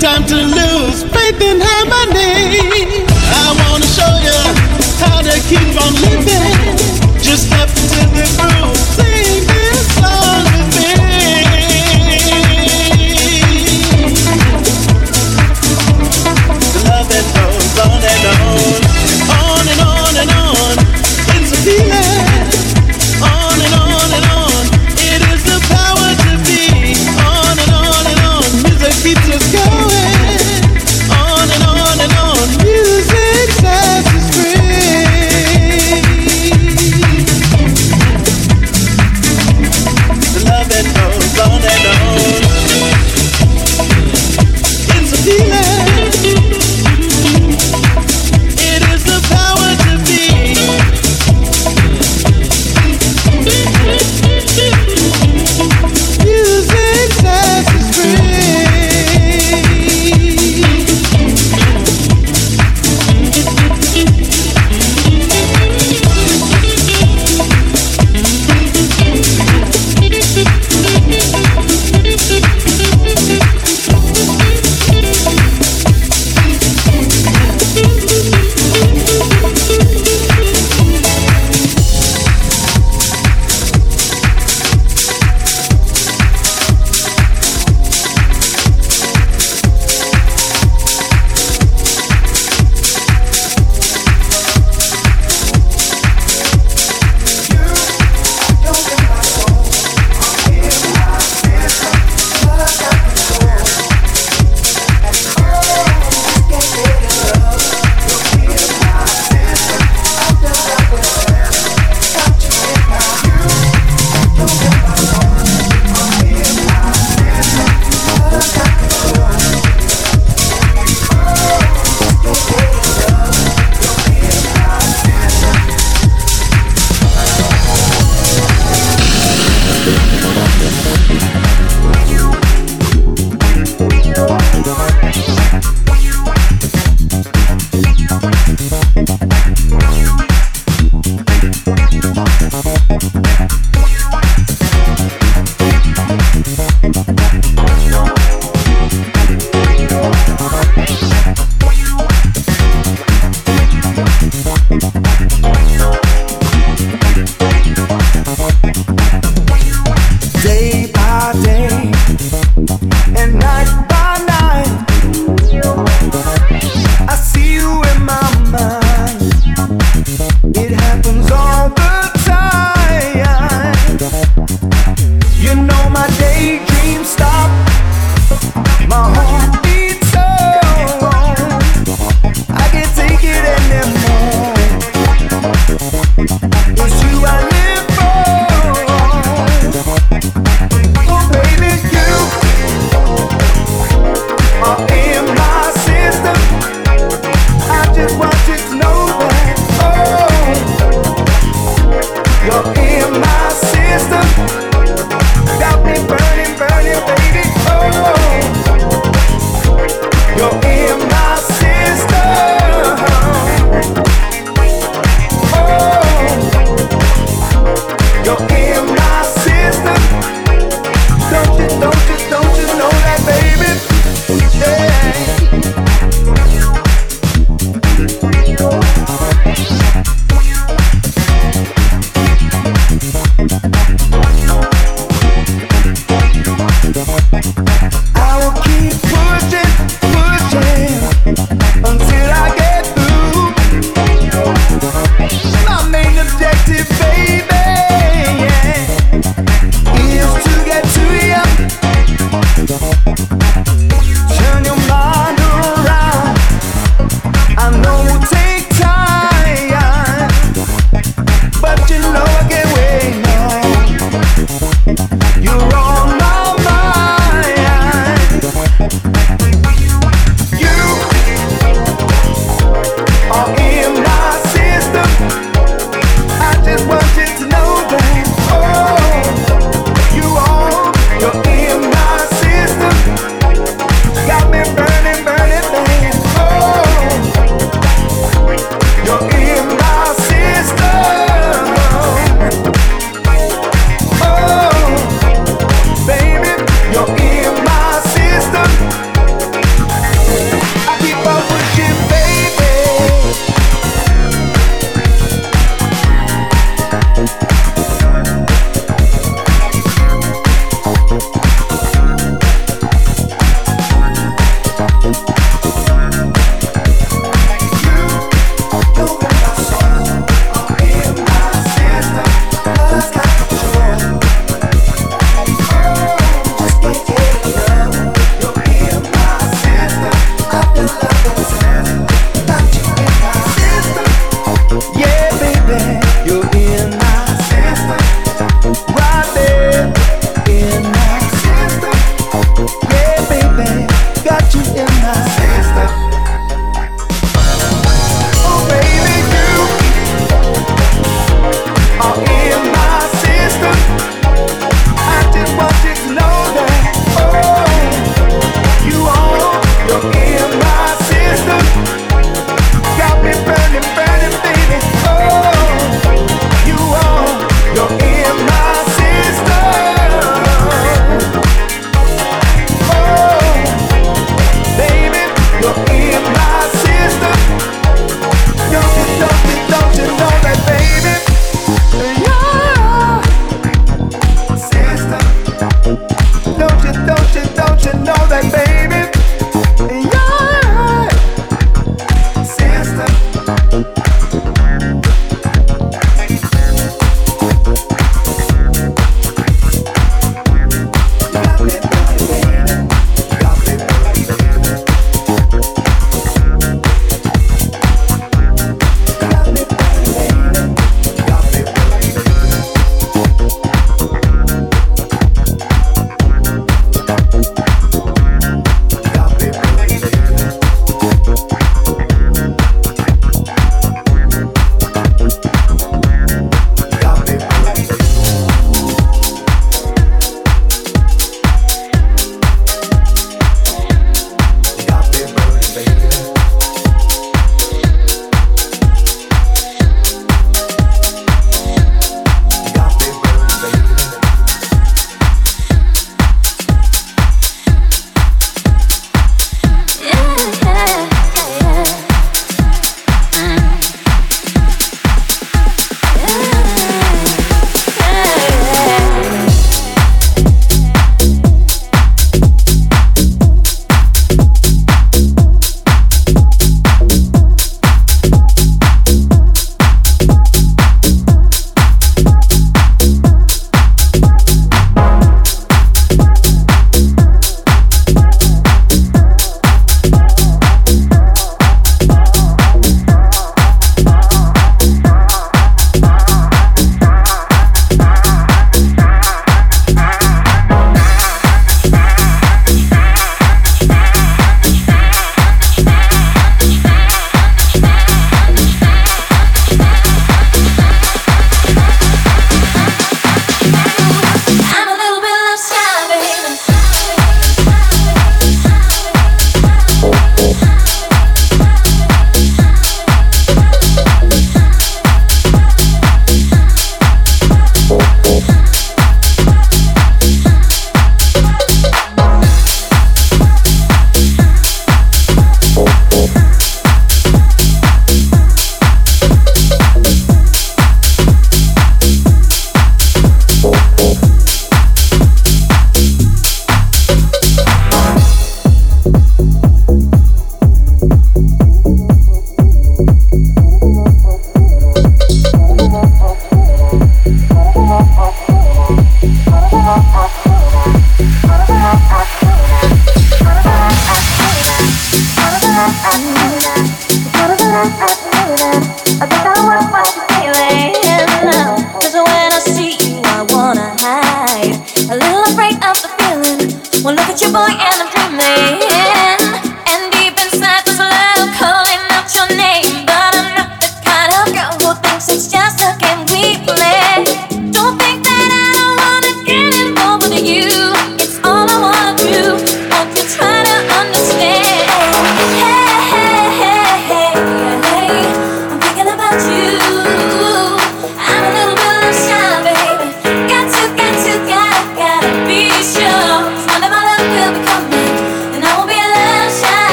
time to lose faith in harmony. I wanna show you how to keep on living.